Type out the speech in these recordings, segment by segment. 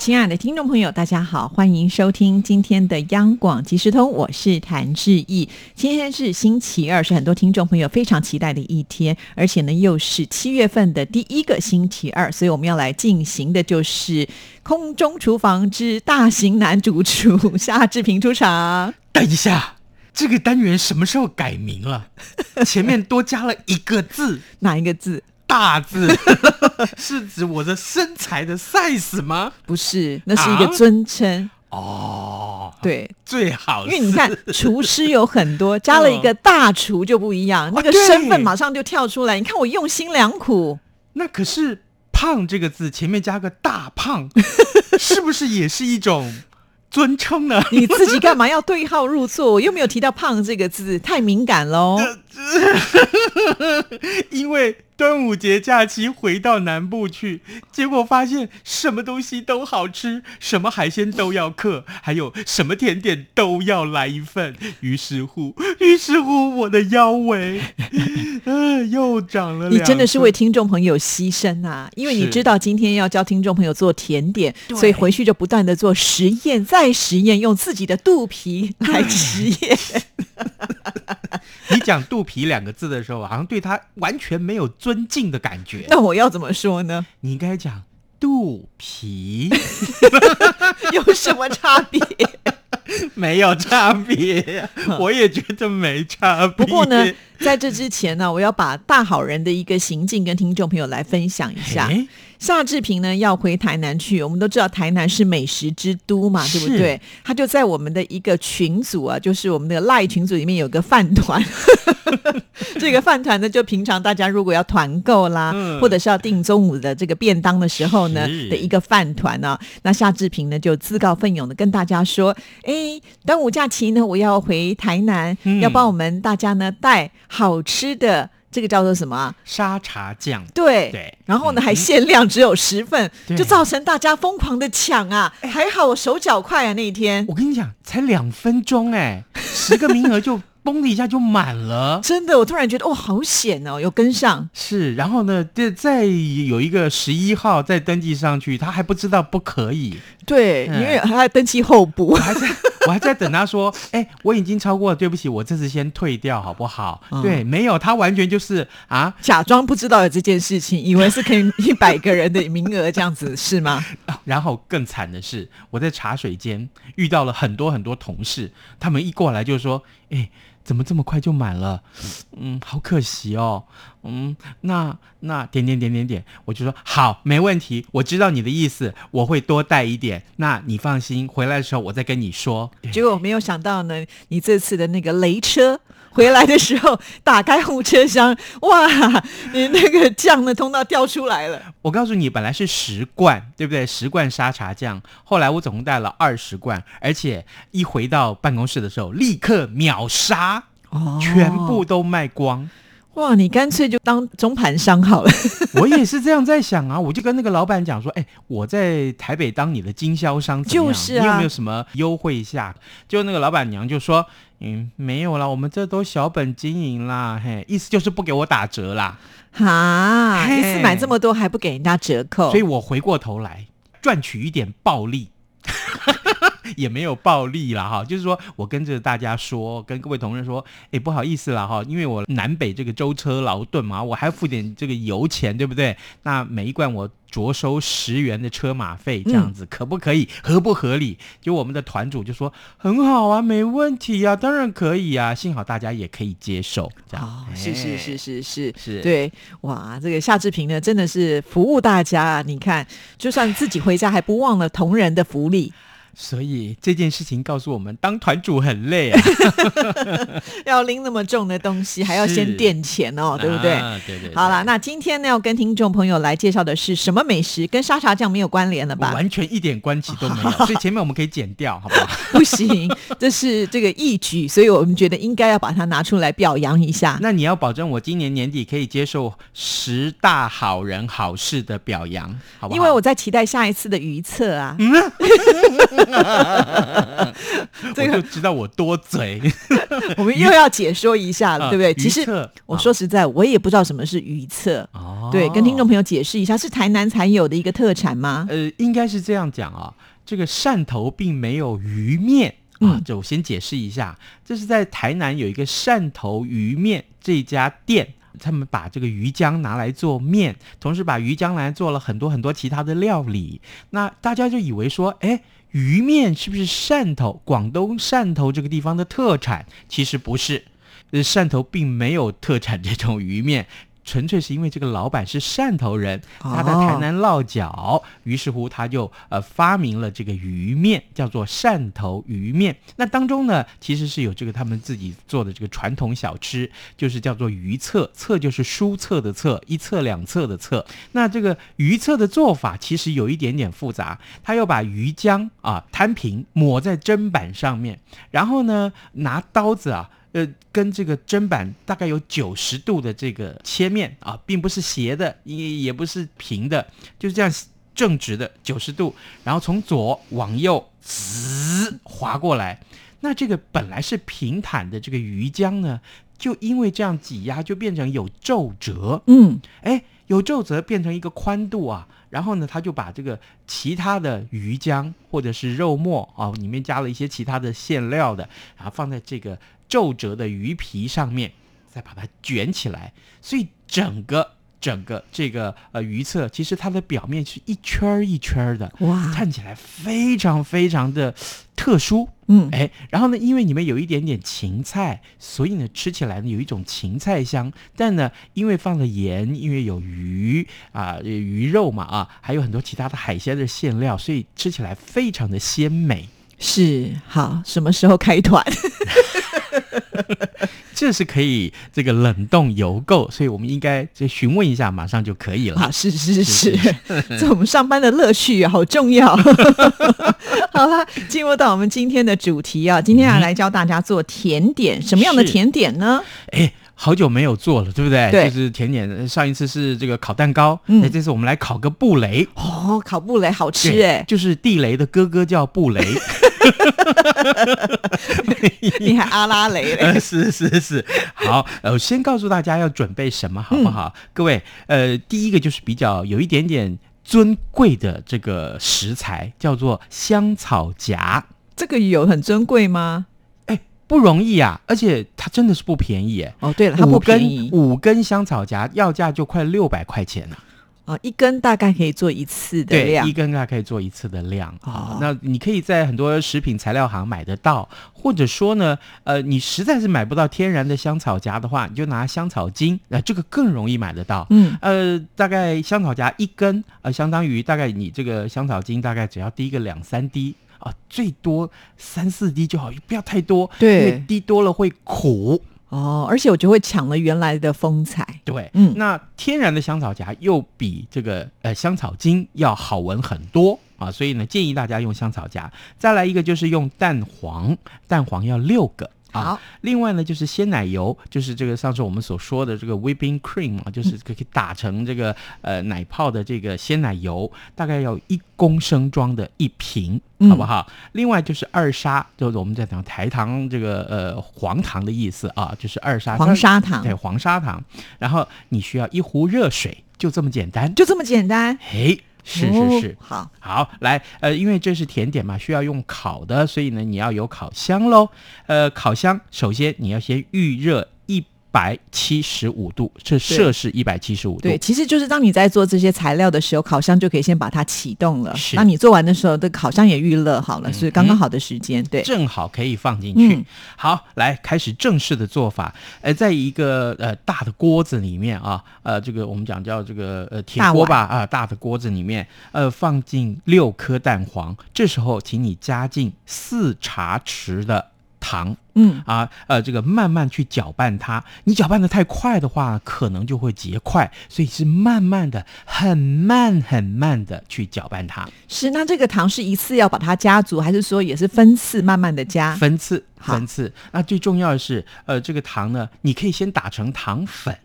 亲爱的听众朋友，大家好，欢迎收听今天的央广即时通，我是谭志毅。今天是星期二，是很多听众朋友非常期待的一天，而且呢又是七月份的第一个星期二，所以我们要来进行的就是空中厨房之大型男主厨夏志平出场。等 一下，这个单元什么时候改名了？前面多加了一个字，哪一个字？大字，是指我的身材的 size 吗？不是，那是一个尊称。哦，对，最好是，因为你看厨师有很多，加了一个大厨就不一样，那个身份马上就跳出来。你看我用心良苦，那可是“胖”这个字前面加个大胖，是不是也是一种尊称呢？你自己干嘛要对号入座？我又没有提到“胖”这个字，太敏感喽。端午节假期回到南部去，结果发现什么东西都好吃，什么海鲜都要克，还有什么甜点都要来一份。于是乎，于是乎，我的腰围，嗯、又长了。你真的是为听众朋友牺牲啊！因为你知道今天要教听众朋友做甜点，所以回去就不断的做实验，再实验，用自己的肚皮来实验。你讲“肚皮”两个字的时候，好像对他完全没有尊敬的感觉。那我要怎么说呢？你应该讲“肚皮 有什么差别？”，没有差别，我也觉得没差别。不过呢，在这之前呢，我要把大好人的一个行径跟听众朋友来分享一下。诶夏志平呢要回台南去，我们都知道台南是美食之都嘛，对不是对？他就在我们的一个群组啊，就是我们的赖群组里面有个饭团，这个饭团呢，就平常大家如果要团购啦，嗯或者是要订中午的这个便当的时候呢的一个饭团呢、那夏志平呢就自告奋勇的跟大家说，哎，端午假期呢我要回台南，嗯要帮我们大家呢带好吃的。这个叫做什么啊？沙茶酱，对对然后呢嗯还限量只有十份，就造成大家疯狂的抢啊！还好我手脚快啊，那一天我跟你讲，才两分钟哎，十个名额就嘣的一下就满了。真的，我突然觉得哦，好险哦，有跟上。是，然后呢，这再有一个十一号再登记上去，他还不知道不可以，对，嗯因为还要登记候补。还在我还在等他说，哎，我已经超过了，对不起，我这次先退掉好不好？嗯对，没有，他完全就是啊，假装不知道有这件事情，以为是可以一百个人的名额这样子，是吗？然后更惨的是，我在茶水间遇到了很多很多同事，他们一过来就说：“哎，怎么这么快就满了？嗯，好可惜哦。嗯，那那点点点点点，我就说好，没问题，我知道你的意思，我会多带一点。那你放心，回来的时候我再跟你说。结果没有想到呢，你这次的那个雷车回来的时候，打开后车厢，哇，你那个酱的通道掉出来了。我告诉你，本来是十罐，对不对？十罐沙茶酱，后来我总共带了二十罐，而且一回到办公室的时候，立刻秒杀，哦全部都卖光。哇，你干脆就当中盘商好了。我也是这样在想啊，我就跟那个老板讲说，哎、我在台北当你的经销商就是啊你有没有什么优惠下？就那个老板娘就说，嗯，没有啦，我们这都小本经营啦，嘿，意思就是不给我打折啦。哈，嘿一次买这么多还不给人家折扣，所以我回过头来赚取一点暴利。也没有暴力了哈，就是说我跟着大家说，跟各位同仁说，哎，不好意思了哈，因为我南北这个舟车劳顿嘛，我还要付点这个油钱，对不对？那每一罐我着收十元的车马费，这样子、可不可以？合不合理？就我们的团主就说很好啊，没问题啊，当然可以啊，幸好大家也可以接受，这样。哦，是是是哎是是是对，哇，这个夏志平呢，真的是服务大家啊！你看，就算自己回家，还不忘了同仁的福利。所以这件事情告诉我们，当团主很累啊，要拎那么重的东西，还要先垫钱哦，对不对？啊对对对好了，那今天呢，要跟听众朋友来介绍的是什么美食？跟沙茶酱没有关联了吧？完全一点关系都没有，所以前面我们可以剪掉，好不好？不行，这是这个义举，所以我们觉得应该要把它拿出来表扬一下。那你要保证我今年年底可以接受十大好人好事的表扬，好不好？因为我在期待下一次的预测啊，这个知道我多嘴，我们又要解说一下了，啊对不对？预其实测我说实在，我也不知道什么是预测。哦对，跟听众朋友解释一下，是台南才有的一个特产吗？呃，应该是这样讲啊，这个汕头并没有鱼面啊嗯，这我先解释一下，这是在台南有一个汕头鱼面这家店。他们把这个鱼浆拿来做面，同时把鱼浆来做了很多很多其他的料理。那大家就以为说，哎，鱼面是不是汕头、广东汕头这个地方的特产？其实不是，汕头并没有特产这种鱼面。纯粹是因为这个老板是汕头人，他在台南落脚，于是乎他就呃发明了这个鱼面，叫做汕头鱼面。那当中呢，其实是有这个他们自己做的这个传统小吃，就是叫做鱼册，册就是书册的册，一册两册的册。那这个鱼册的做法其实有一点点复杂，他要把鱼浆啊摊平，抹在砧板上面，然后呢拿刀子啊。呃，跟这个砧板大概有九十度的这个切面啊，并不是斜的，也也不是平的，就是这样正直的九十度，然后从左往右滋划过来。那这个本来是平坦的这个鱼浆呢，就因为这样挤压，就变成有皱褶。嗯，哎，有皱褶变成一个宽度啊，然后呢，他就把这个其他的鱼浆或者是肉末啊，里面加了一些其他的馅料的，然后放在这个皱褶的鱼皮上面，再把它卷起来，所以整个整个这个呃鱼册，其实它的表面是一圈儿一圈儿的，哇，看起来非常非常的特殊。嗯，哎，然后呢，因为里面有一点点芹菜，所以呢，吃起来呢有一种芹菜香。但呢，因为放了盐，因为有鱼啊、鱼肉嘛啊，还有很多其他的海鲜的馅料，所以吃起来非常的鲜美。是好，什么时候开团？这是可以这个冷冻邮购，所以我们应该就询问一下，马上就可以了。啊，是是是是，这我们上班的乐趣啊，好重要。好了，进入到我们今天的主题啊，今天要来教大家做甜点，什么样的甜点呢？哎，好久没有做了，对不对？对就是甜点，上一次是这个烤蛋糕，嗯那、这次我们来烤个布雷。哦，烤布雷好吃对哎，就是地雷的哥哥叫布雷。你还阿拉蕾嘞？呃，是是是，好，呃，我先告诉大家要准备什么，好不好？各位，呃，第一个就是比较有一点点尊贵的这个食材，叫做香草荚，这个有很珍贵吗？哎，不容易啊，而且它真的是不便宜，哎，哦，对了，它五不便根宜五根香草荚要价就快六百块钱呢、哦，一根大概可以做一次的对，量一。根大概可以做一次的量哦啊。那你可以在很多食品材料行买得到，或者说呢，呃，你实在是买不到天然的香草荚的话，你就拿香草精，那、这个更容易买得到。嗯，呃，大概香草荚一根，呃，相当于大概你这个香草精大概只要滴个两三滴啊，最多三四滴就好，不要太多，对因为滴多了会苦。哦，而且我就会抢了原来的风采。对，嗯那天然的香草荚又比这个呃香草精要好闻很多啊，所以呢建议大家用香草荚。再来一个就是用蛋黄，蛋黄要六个。啊好，另外呢，就是鲜奶油，就是这个上次我们所说的这个 whipping cream 啊，就是可以打成这个呃奶泡的这个鲜奶油，大概要一公升装的一瓶，嗯好不好？另外就是二砂，就是我们在讲台糖这个呃黄糖的意思啊，就是二砂黄砂糖对黄砂糖，然后你需要一壶热水，就这么简单。就这么简单。嘿，是哦是是，好，好，来，呃，因为这是甜点嘛，需要用烤的，所以呢，你要有烤箱喽。呃，烤箱首先你要先预热一百七十五度，这摄氏一百七十五度。对，其实就是当你在做这些材料的时候，烤箱就可以先把它启动了。是那你做完的时候，这烤箱也预热好了，嗯所以刚刚好的时间。对，正好可以放进去。嗯好，来开始正式的做法。呃，在一个呃大的锅子里面啊，呃，这个我们讲叫这个呃铁锅吧啊，大的锅子里面呃放进六颗蛋黄。这时候，请你加进四茶匙的糖。嗯，啊，呃，这个慢慢去搅拌它。你搅拌的太快的话，可能就会结块，所以是慢慢的、很慢、很慢的去搅拌它。是。那这个糖是一次要把它加足，还是说也是分次慢慢的加？分次，分次。那最重要的是，呃，这个糖呢，你可以先打成糖粉，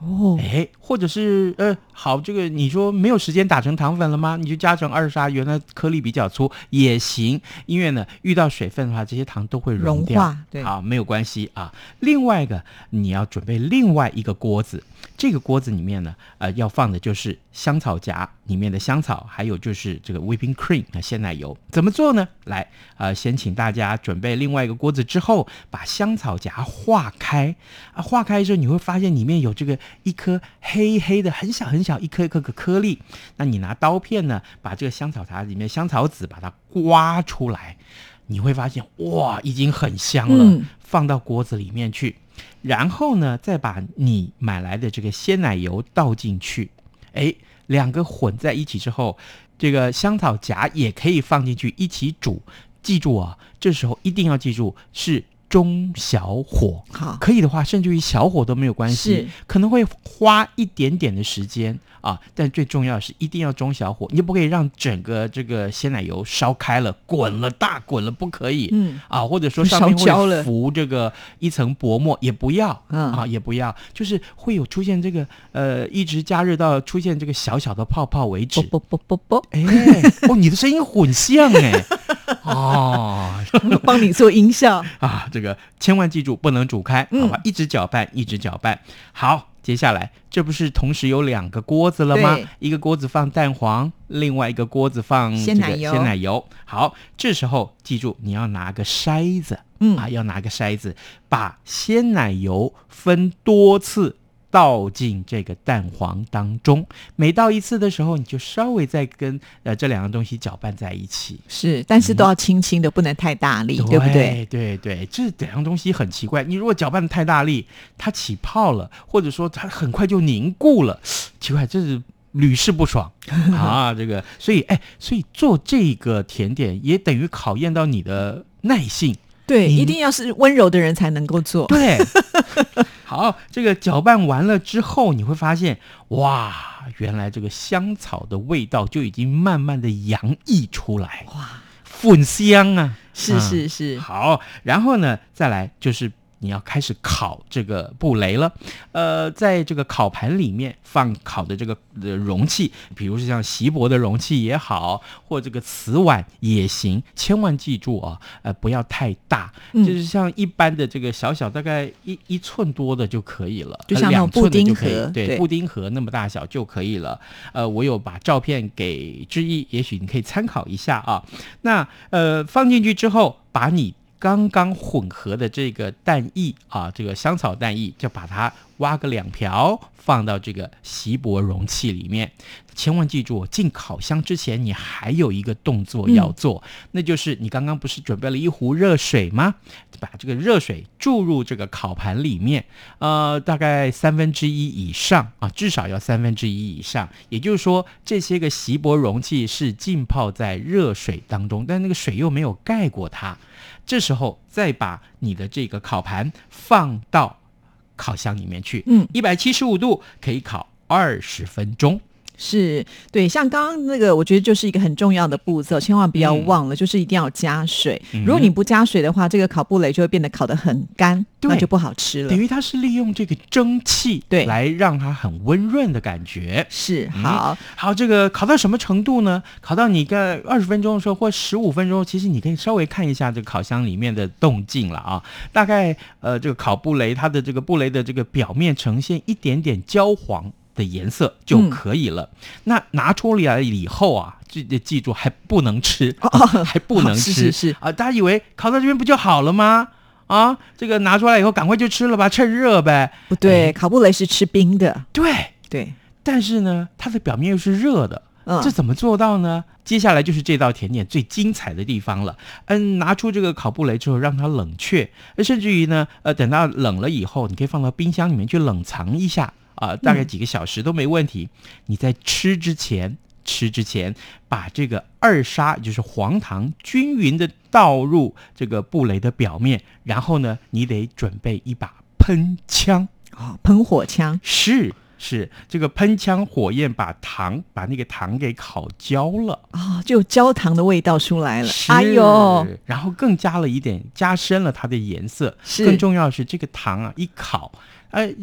哦，哎，或者是呃，好，这个你说没有时间打成糖粉了吗？你就加成二砂，原来颗粒比较粗也行，因为呢，遇到水分的话，这些糖都会融掉。融化，对，好，没有关系啊。另外一个，你要准备另外一个锅子，这个锅子里面呢，呃，要放的就是香草荚里面的香草，还有就是这个 whipping cream 啊，鲜奶油。怎么做呢？来，呃，先请大家准备另外一个锅子之后，把香草荚化开啊，化开之后你会发现里面有这个一颗黑黑的很小很小一颗一颗个颗粒。那你拿刀片呢，把这个香草荚里面香草籽把它刮出来。你会发现哇，已经很香了，放到锅子里面去，然后呢，再把你买来的这个鲜奶油倒进去，哎，两个混在一起之后，这个香草荚也可以放进去一起煮。记住啊，这时候一定要记住是中小火，好，可以的话，甚至于小火都没有关系是，可能会花一点点的时间啊，但最重要的是一定要中小火，你就不可以让整个这个鲜奶油烧开了、滚了、大滚了，不可以。嗯，啊，或者说上面会浮这个一层薄膜，也不要，嗯啊，也不要，就是会有出现这个呃，一直加热到出现这个小小的泡泡为止。啵啵啵啵。哎，哦，你的声音混像哎，哦，帮你做音效。啊，这个千万记住不能煮开，好吧？嗯一直搅拌，一直搅拌。好，接下来这不是同时有两个锅子了吗？一个锅子放蛋黄，另外一个锅子放鲜奶油鲜奶油。好，这时候记住你要拿个筛子，嗯啊，要拿个筛子，把鲜奶油分多次。倒进这个蛋黄当中，每倒一次的时候，你就稍微再跟呃这两个东西搅拌在一起，是，但是都要轻轻的，不能太大力，对不对？？对对，这两样东西很奇怪。你如果搅拌的太大力，它起泡了，或者说它很快就凝固了，奇怪，这是屡试不爽 啊！这个，所以哎，所以做这个甜点也等于考验到你的耐性。对，一定要是温柔的人才能够做。对，好，这个搅拌完了之后，你会发现，哇，原来这个香草的味道就已经慢慢的洋溢出来，哇，粉香啊！是嗯是是，好，然后呢，再来就是你要开始烤这个布雷了。呃，在这个烤盘里面放烤的这个呃容器，比如是像锡箔的容器也好，或这个瓷碗也行，千万记住啊，呃，不要太大，嗯就是像一般的这个小小，大概一一寸多的就可以了，就呃像布丁两寸的就可以盒对，对布丁盒那么大小就可以了。呃，我有把照片给之一，也许你可以参考一下啊。那呃放进去之后，把你刚刚混合的这个蛋液啊，这个香草蛋液，就把它挖个两瓢，放到这个锡箔容器里面。千万记住，进烤箱之前，你还有一个动作要做，那就是你刚刚不是准备了一壶热水吗？把这个热水注入这个烤盘里面，呃，大概三分之一以上啊，至少要三分之一以上。也就是说，这些个锡箔容器是浸泡在热水当中，但那个水又没有盖过它。这时候再把你的这个烤盘放到烤箱里面去，嗯，一百七十五度可以烤二十分钟。是对，像刚刚那个，我觉得就是一个很重要的步骤，千万不要嗯忘了，就是一定要加水。嗯如果你不加水的话，这个烤布雷就会变得烤得很干，对那就不好吃了等。于它是利用这个蒸汽对来让它很温润的感觉。是嗯好，好，这个烤到什么程度呢？烤到你个二十分钟的时候，或十五分钟，其实你可以稍微看一下这个烤箱里面的动静了啊。大概呃，这个烤布雷它的这个布雷的这个表面呈现一点点焦黄。的颜色就可以了。那拿出来以后啊，记记住还不能吃，哦还不能是吃是是啊！大家以为烤到这边不就好了吗？啊，这个拿出来以后赶快就吃了吧，趁热呗。不对，哎烤布雷是吃冰的，对，对，但是呢，它的表面又是热的，嗯这怎么做到呢？接下来就是这道甜点最精彩的地方了。嗯，拿出这个烤布雷之后，让它冷却，呃甚至于呢，呃，等到冷了以后，你可以放到冰箱里面去冷藏一下啊、大概几个小时都没问题。你在吃之前，吃之前把这个二砂，就是黄糖，均匀的倒入这个布雷的表面，然后呢，你得准备一把喷枪。哦，喷火枪，是是，这个喷枪火焰把糖把那个糖给烤焦了，哦，就有焦糖的味道出来了。哎呦，，然后更加了一点，加深了它的颜色。是更重要的是，这个糖啊一烤，哎，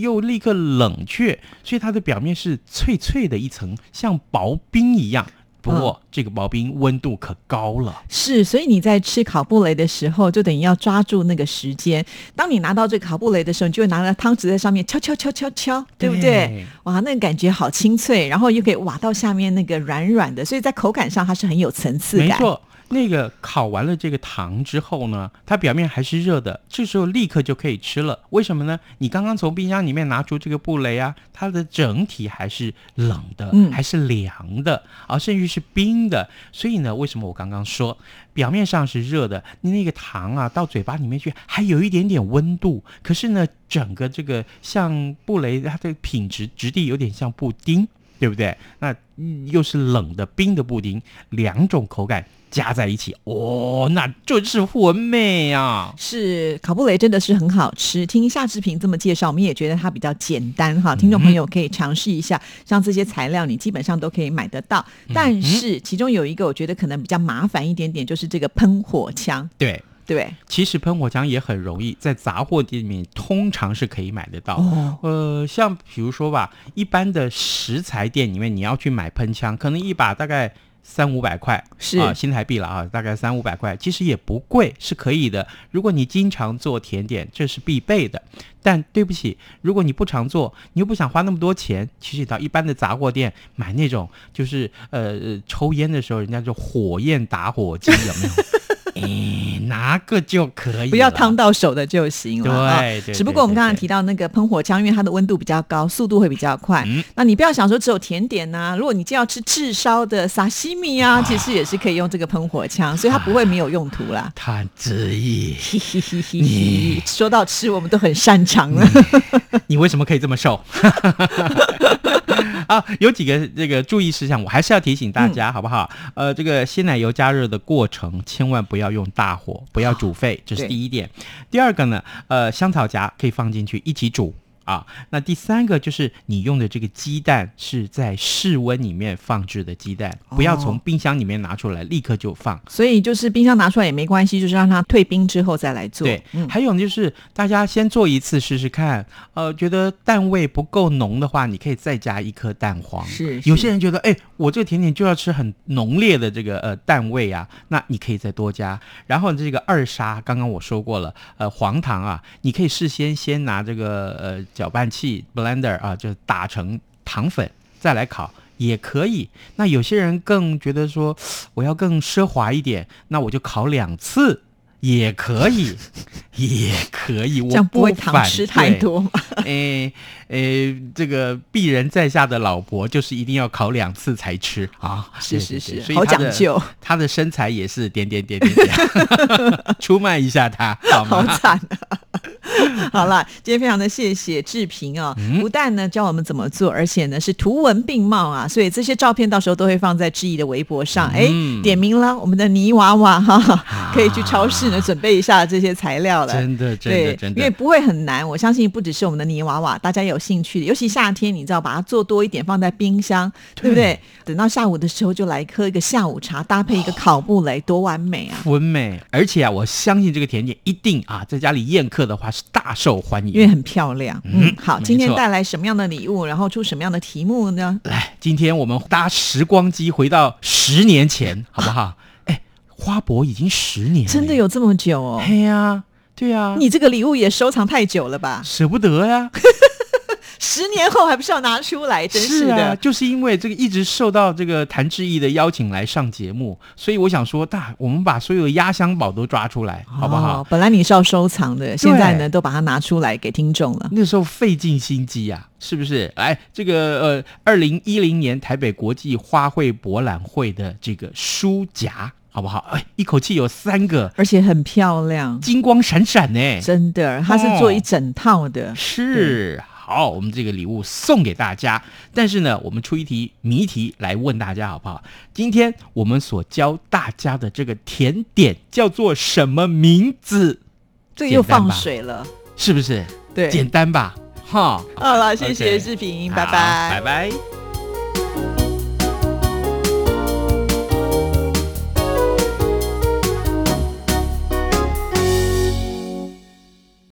又立刻冷却，所以它的表面是脆脆的一层，像薄冰一样。不过、这个薄冰温度可高了，是，所以你在吃烤布雷的时候，就等于要抓住那个时间。当你拿到这个烤布雷的时候，你就会拿着汤匙在上面敲敲敲敲敲，对不对对？哇，那个感觉好清脆，然后又可以挖到下面那个软软的，所以在口感上它是很有层次感。没错。那个烤完了这个糖之后呢，它表面还是热的，这时候立刻就可以吃了。为什么呢？你刚刚从冰箱里面拿出这个布雷啊，它的整体还是冷的，嗯还是凉的啊，甚至是冰的。所以呢，为什么我刚刚说表面上是热的，你那个糖啊到嘴巴里面去还有一点点温度，可是呢，整个这个像布雷它的品质质地有点像布丁。对不对？那、嗯又是冷的冰的布丁，两种口感加在一起，哦，那就是魂美啊！是考布雷真的是很好吃。听夏志平这么介绍，我们也觉得它比较简单哈。听众朋友可以尝试一下，像这些材料你基本上都可以买得到。但是其中有一个我觉得可能比较麻烦一点点，就是这个喷火枪，对，对？其实喷火枪也很容易，在杂货店里面通常是可以买得到。哦，呃，像比如说吧，一般的食材店里面，你要去买喷枪，可能一把大概三五百块，是啊，新台币了啊，大概三五百块，其实也不贵，是可以的。如果你经常做甜点，这是必备的。但对不起，如果你不常做，你又不想花那么多钱，其实到一般的杂货店买那种，就是呃呃抽烟的时候，人家就火焰打火机有没有？哎，拿个就可以，不要烫。到手的就行了。啊对对只不过我们刚刚提到那个喷火枪，因为它的温度比较高，速度会比较快。嗯那你不要想说只有甜点呐、如果你就要吃炙烧的沙西米啊，其实也是可以用这个喷火枪，所以它不会没有用途啦。谈之意，说到吃，我们都很擅长了。你为什么可以这么瘦？啊，有几个这个注意事项，我还是要提醒大家，好不好？呃，这个鲜奶油加热的过程，千万不要用大火，不要煮沸，这是第一点。第二个呢，呃，香草荚可以放进去一起煮。啊，那第三个就是你用的这个鸡蛋是在室温里面放置的鸡蛋，不要从哦冰箱里面拿出来立刻就放。所以就是冰箱拿出来也没关系，就是让它退冰之后再来做。对，嗯，还有呢就是大家先做一次试试看，呃，觉得蛋味不够浓的话，你可以再加一颗蛋黄。是有些人觉得，哎，我这个甜点就要吃很浓烈的这个呃蛋味啊，那你可以再多加。然后这个二砂，刚刚我说过了，呃，黄糖啊，你可以事先先拿这个呃搅拌器 blender 啊，就打成糖粉，再来烤。也可以，那有些人更觉得说我要更奢华一点，那我就烤两次也可以，也可以，我这样不会反糖吃太多嘛？诶诶，这个鄙人在下的老婆就是一定要烤两次才吃啊！是是是所以她的讲究，她的身材也是点点点点点，出卖一下她好好？惨啊！好了，今天非常的谢谢志平哦，嗯不但呢教我们怎么做，而且呢是图文并茂啊，所以这些照片到时候都会放在志毅的微博上。哎、嗯点名了我们的泥娃娃哈，可以去超市呢准备一下这些材料了。真的真的，真的，因为不会很难，我相信不只是我们的泥娃娃，大家有兴趣的，尤其夏天，你知道把它做多一点，放在冰箱，对不对？等到下午的时候就来喝一个下午茶，搭配一个烤布雷，多完美啊！完美，而且啊，我相信这个甜点一定啊，在家里宴客的话是大受欢迎。因为很漂亮。嗯嗯，好，今天带来什么样的礼物，然后出什么样的题目呢？来，今天我们搭时光机回到十年前，好不好？哎，花博已经十年了，真的？有这么久哦？嘿呀、对呀、你这个礼物也收藏太久了吧？舍不得呀、十年后还不是要拿出来？真是啊，的。就是因为这个一直受到这个谭志毅的邀请来上节目，所以我想说，大我们把所有的压箱宝都抓出来，好不好？哦本来你是要收藏的，现在呢都把它拿出来给听众了。那时候费尽心机啊，是不是？来，这个呃，二零一零年台北国际花卉博览会的这个书夹，好不好？哎，一口气有三个，而且很漂亮，金光闪闪呢。真的，它是做一整套的。是好，我们这个礼物送给大家。但是呢，我们出一题谜题来问大家，好不好？今天我们所教大家的这个甜点叫做什么名字？这个又放水了，是不是？对。简单吧？哈。好了，谢谢视频，好拜拜拜。拜。